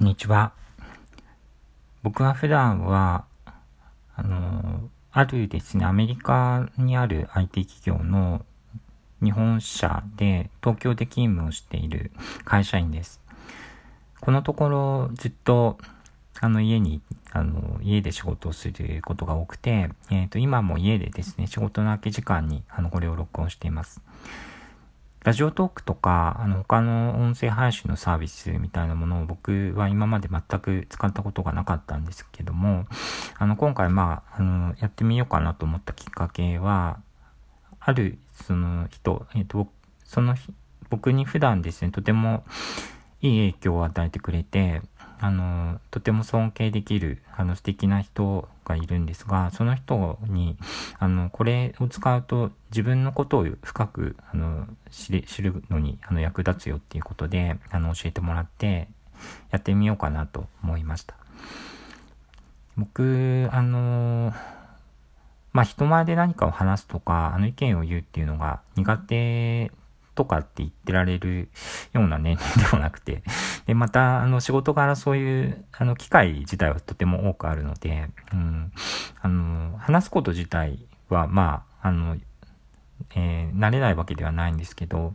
こんにちは。僕は普段は、あの、あるですね、アメリカにある IT 企業の日本社で東京で勤務をしている会社員です。このところずっとあの家に、あの家で仕事をすることが多くて、えっ、ー、と今も家でですね、仕事の空き時間にあのこれを録音しています。ラジオトークとか、あの、他の音声配信のサービスみたいなものを僕は今まで全く使ったことがなかったんですけども、あの、今回まあ、あの、やってみようかなと思ったきっかけは、ある、その人、えっ、と、その僕に普段ですね、とてもいい影響を与えてくれて、あの、とても尊敬できる、あの、素敵な人がいるんですが、その人に、あの、これを使うと自分のことを深く、あの、知る知るのに、あの、役立つよっていうことで、あの、教えてもらって、やってみようかなと思いました。僕、あの、まあ、人前で何かを話すとか、あの意見を言うっていうのが苦手とかって言ってられるような年齢 でもなくて、で、また、あの、仕事柄そういう、あの、機会自体はとても多くあるので、うん、あの、話すこと自体は、まあ、あの、えー、慣れないわけではないんですけど、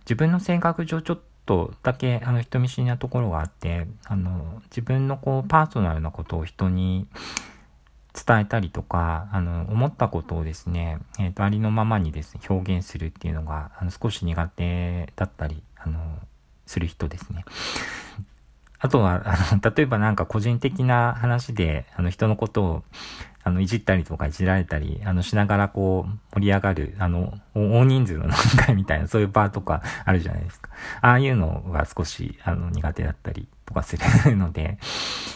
自分の性格上ちょっとだけ、あの、人見知りなところがあって、あの、自分のこう、パーソナルなことを人に、伝えたりとか、あの、思ったことをですね、えっ、ー、と、ありのままにですね、表現するっていうのが、あの、少し苦手だったり、あの、する人ですね。あとは、あの、例えばなんか個人的な話で、あの、人のことを、あの、いじったりとかいじられたり、あの、しながらこう、盛り上がる、あの、大人数の飲み会みたいな、そういう場とかあるじゃないですか。ああいうのが少し、あの、苦手だったりとかするので、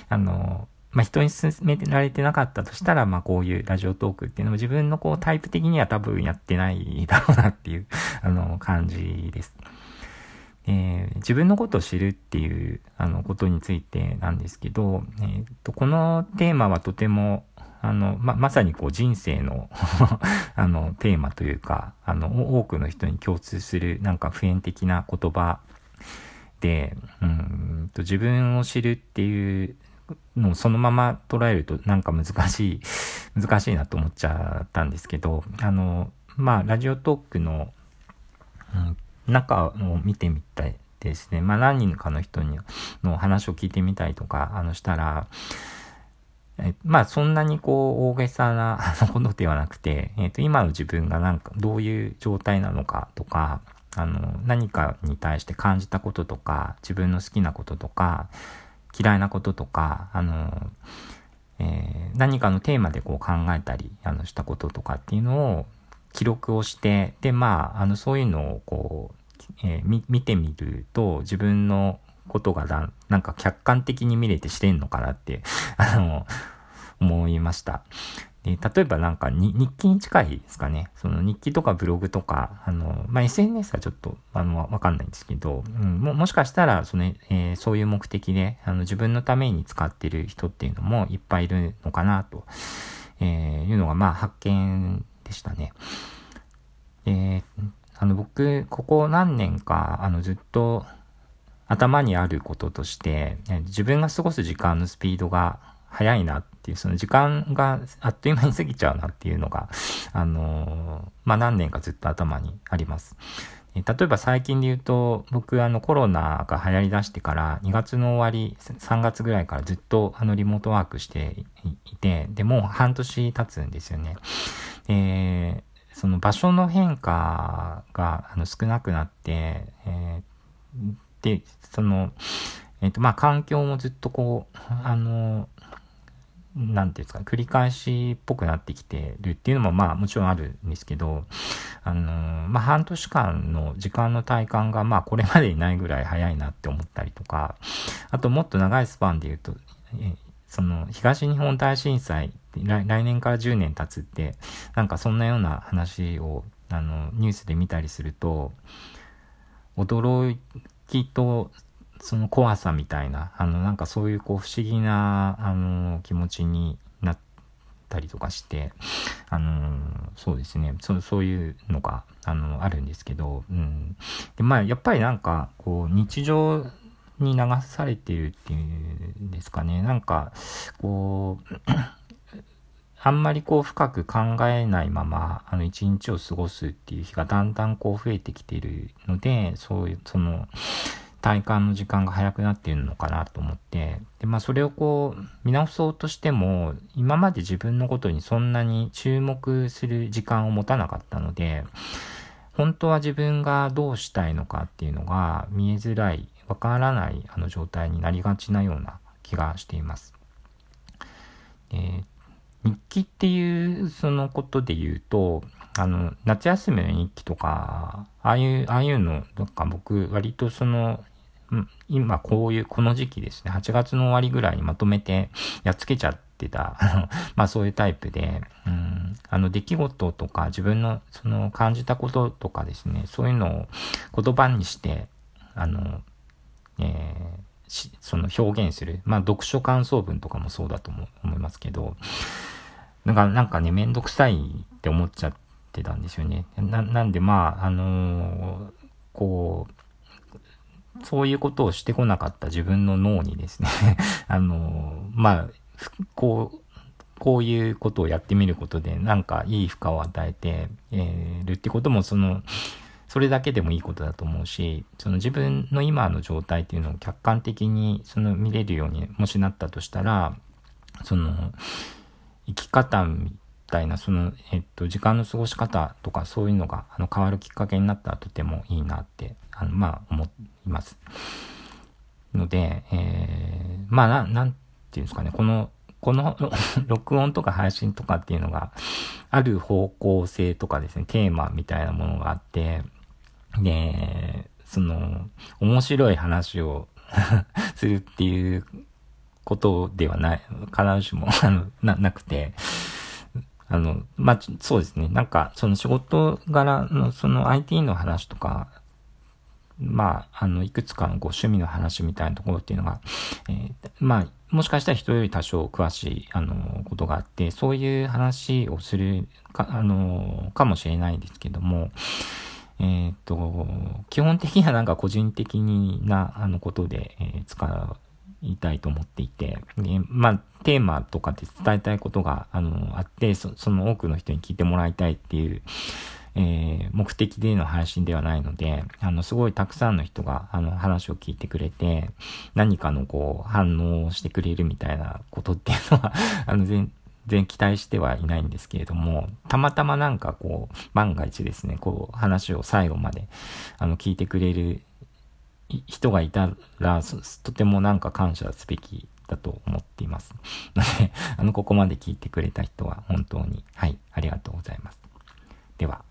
あの、まあ、人に勧められてなかったとしたら、まあ、こういうラジオトークっていうのも自分のこうタイプ的には多分やってないだろうなっていう、あの、感じです。えー、自分のことを知るっていうあのことについてなんですけど、えーと、このテーマはとてもあのままさにこう人生の あのテーマというかあの多くの人に共通するなんか普遍的な言葉でうんと自分を知るっていうのをそのまま捉えるとなんか難しい 難しいなと思っちゃったんですけどあのまあラジオトークの、うん中を見てみたいですね。まあ何人かの人にの話を聞いてみたりとか、あのしたら、えまあそんなにこう大げさな ことではなくて、えっ、ー、と今の自分がなんかどういう状態なのかとか、あの何かに対して感じたこととか、自分の好きなこととか、嫌いなこととか、あの、えー、何かのテーマでこう考えたりあのしたこととかっていうのを記録をして、で、まあ、あの、そういうのをこう、えー、見てみると、自分のことがだなんか客観的に見れてしてんのかなって、あの、思いました。で例えばなんか日記に近いですかね。その日記とかブログとか、あの、まあ、SNS はちょっと、あの、わかんないんですけど、うん、も、もしかしたら、その、えー、そういう目的で、あの、自分のために使ってる人っていうのもいっぱいいるのかな、と、えー、いうのが、まあ、発見でしたね。えー、あの僕、ここ何年か、あのずっと頭にあることとして、自分が過ごす時間のスピードが速いなっていう、その時間があっという間に過ぎちゃうなっていうのが、あのまあ、何年かずっと頭にあります。例えば最近で言うと、僕あのコロナが流行り出してから2月の終わり、3月ぐらいからずっとあのリモートワークしていて、で、もう半年経つんですよね。えーその場所の変化があの少なくなって、えー、で、その、えっ、ー、と、まあ、環境もずっとこう、あの、なんていうんですか、繰り返しっぽくなってきてるっていうのも、まあ、もちろんあるんですけど、あの、まあ、半年間の時間の体感が、まあ、これまでにないぐらい早いなって思ったりとか、あと、もっと長いスパンで言うと、その、東日本大震災来、来年から10年経つって、なんかそんなような話を、あの、ニュースで見たりすると、驚きと、その怖さみたいな、あの、なんかそういうこう不思議な、あの、気持ちになったりとかして、あの、そうですね、そそういうのが、あの、あるんですけど、うん。で、まあ、やっぱりなんか、こう、日常に流されてるっていうんですかね。なんか、こう、あんまりこう深く考えないまま、あの一日を過ごすっていう日がだんだんこう増えてきているので、そういう、その、体感の時間が早くなっているのかなと思って、で、まあそれをこう見直そうとしても、今まで自分のことにそんなに注目する時間を持たなかったので、本当は自分がどうしたいのかっていうのが見えづらい、わからないあの状態になりがちなような気がしています。で日記っていうそのことで言うと、あの、夏休みの日記とか、ああいう、ああいうの、なんか僕、割とその、今こういう、この時期ですね、8月の終わりぐらいにまとめてやっつけちゃってた、まあそういうタイプで、うん、あの出来事とか自分のその感じたこととかですね、そういうのを言葉にして、あの、えー、その表現する。まあ読書感想文とかもそうだと思いますけど、なんか、なんかね、めんどくさいって思っちゃってたんですよね。な、なんでまあ、あのー、こう、そういうことをしてこなかった自分の脳にですね あの、まあ、こう、こういうことをやってみることで、なんかいい負荷を与えて、えー、るってことも、その、それだけでもいいことだと思うし、その自分の今の状態っていうのを客観的にその見れるようにもしなったとしたら、その、生き方みたいな、その、えっと、時間の過ごし方とかそういうのが、あの、変わるきっかけになったらとてもいいなって、あの、まあ、思います。ので、えー、まあ、な、なんていうんですかね、この、この 録音とか配信とかっていうのが、ある方向性とかですね、テーマみたいなものがあって、で、その、面白い話を するっていうことではない、必ずしも あの、な、なくて、あの、まあ、そうですね。なんか、その仕事柄の、その IT の話とか、まあ、あの、いくつかのご趣味の話みたいなところっていうのが、えー、まあ、もしかしたら人より多少詳しい、あの、ことがあって、そういう話をするか、あの、かもしれないですけども、えっ、と、基本的にはなんか個人的な、あの、ことで、えー、使いたいと思っていて、でまあ、テーマとかで伝えたいことが、あの、あって、その多くの人に聞いてもらいたいっていう、えー、目的での配信ではないので、あの、すごいたくさんの人が、あの、話を聞いてくれて、何かのこう、反応をしてくれるみたいなことっていうのは あの、全然期待してはいないんですけれども、たまたまなんかこう、万が一ですね、こう、話を最後まで、あの、聞いてくれる人がいたら、とてもなんか感謝すべきだと思っています。ので、あの、ここまで聞いてくれた人は本当に、はい、ありがとうございます。では。